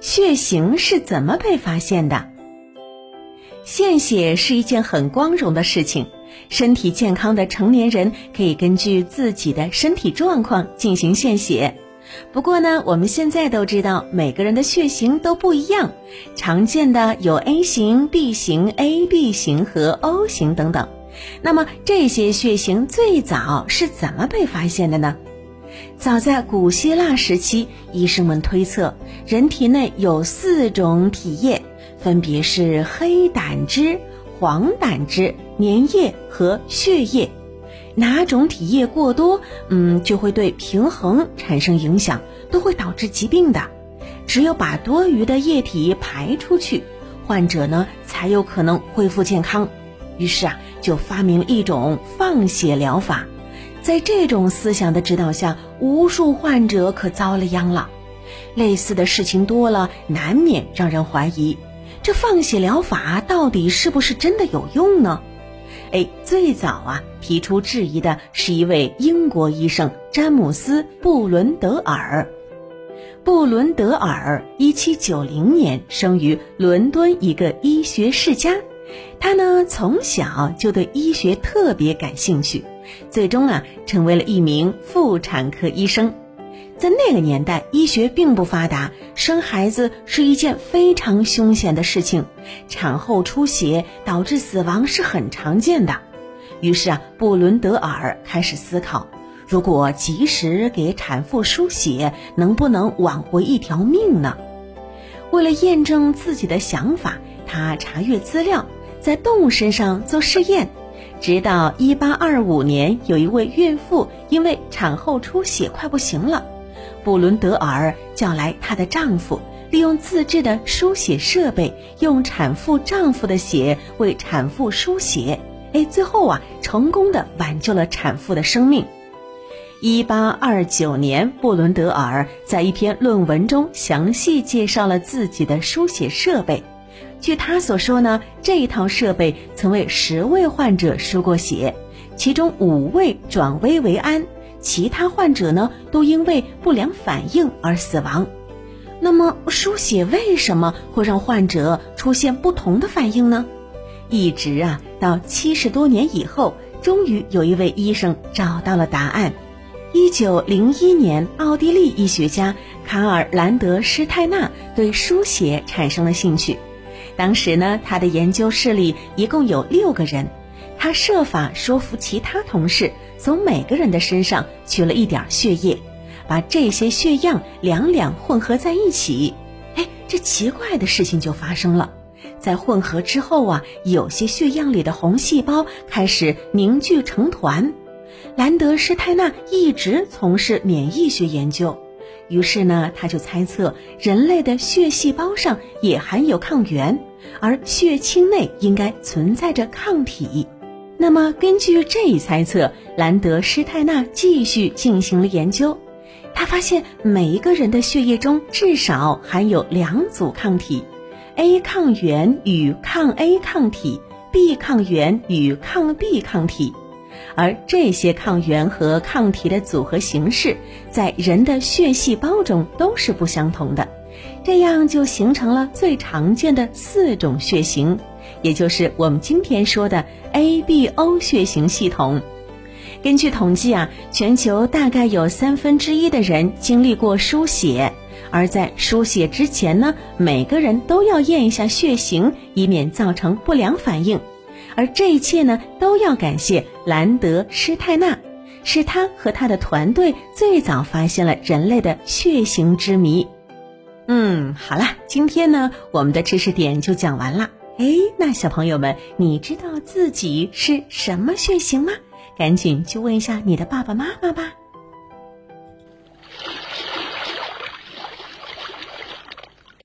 血型是怎么被发现的？献血是一件很光荣的事情，身体健康的成年人可以根据自己的身体状况进行献血。不过呢，我们现在都知道每个人的血型都不一样，常见的有 A 型、B 型、AB 型和 O 型等等。那么这些血型最早是怎么被发现的呢？早在古希腊时期，医生们推测人体内有四种体液，分别是黑胆汁、黄胆汁、粘液和血液。哪种体液过多，嗯，就会对平衡产生影响，都会导致疾病的。只有把多余的液体排出去，患者呢才有可能恢复健康。于是啊，就发明了一种放血疗法。在这种思想的指导下，无数患者可遭了殃了。类似的事情多了，难免让人怀疑，这放血疗法到底是不是真的有用呢？哎，最早啊提出质疑的是一位英国医生詹姆斯·布伦德尔。布伦德尔一七九零年生于伦敦一个医学世家，他呢从小就对医学特别感兴趣，最终啊成为了一名妇产科医生。在那个年代，医学并不发达，生孩子是一件非常凶险的事情，产后出血导致死亡是很常见的。于是啊，布伦德尔开始思考，如果及时给产妇输血，能不能挽回一条命呢？为了验证自己的想法，他查阅资料，在动物身上做试验，直到1825年，有一位孕妇因为产后出血快不行了。布伦德尔叫来她的丈夫，利用自制的输血设备，用产妇丈夫的血为产妇输血。哎，最后啊，成功的挽救了产妇的生命。一八二九年，布伦德尔在一篇论文中详细介绍了自己的输血设备。据他所说呢，这一套设备曾为十位患者输过血，其中五位转危为安。其他患者呢，都因为不良反应而死亡。那么，输血为什么会让患者出现不同的反应呢？一直啊，到七十多年以后，终于有一位医生找到了答案。一九零一年，奥地利医学家卡尔兰德施泰纳对输血产生了兴趣。当时呢，他的研究室里一共有六个人。他设法说服其他同事，从每个人的身上取了一点血液，把这些血样两两混合在一起。哎，这奇怪的事情就发生了，在混合之后啊，有些血样里的红细胞开始凝聚成团。兰德施泰纳一直从事免疫学研究，于是呢，他就猜测人类的血细胞上也含有抗原，而血清内应该存在着抗体。那么，根据这一猜测，兰德施泰纳继续进行了研究。他发现每一个人的血液中至少含有两组抗体：A 抗原与抗 A 抗体，B 抗原与抗 B 抗体。而这些抗原和抗体的组合形式，在人的血细胞中都是不相同的。这样就形成了最常见的四种血型。也就是我们今天说的 ABO 血型系统。根据统计啊，全球大概有三分之一的人经历过输血，而在输血之前呢，每个人都要验一下血型，以免造成不良反应。而这一切呢，都要感谢兰德施泰纳，是他和他的团队最早发现了人类的血型之谜。嗯，好啦，今天呢，我们的知识点就讲完了。哎，那小朋友们，你知道自己是什么血型吗？赶紧去问一下你的爸爸妈妈吧。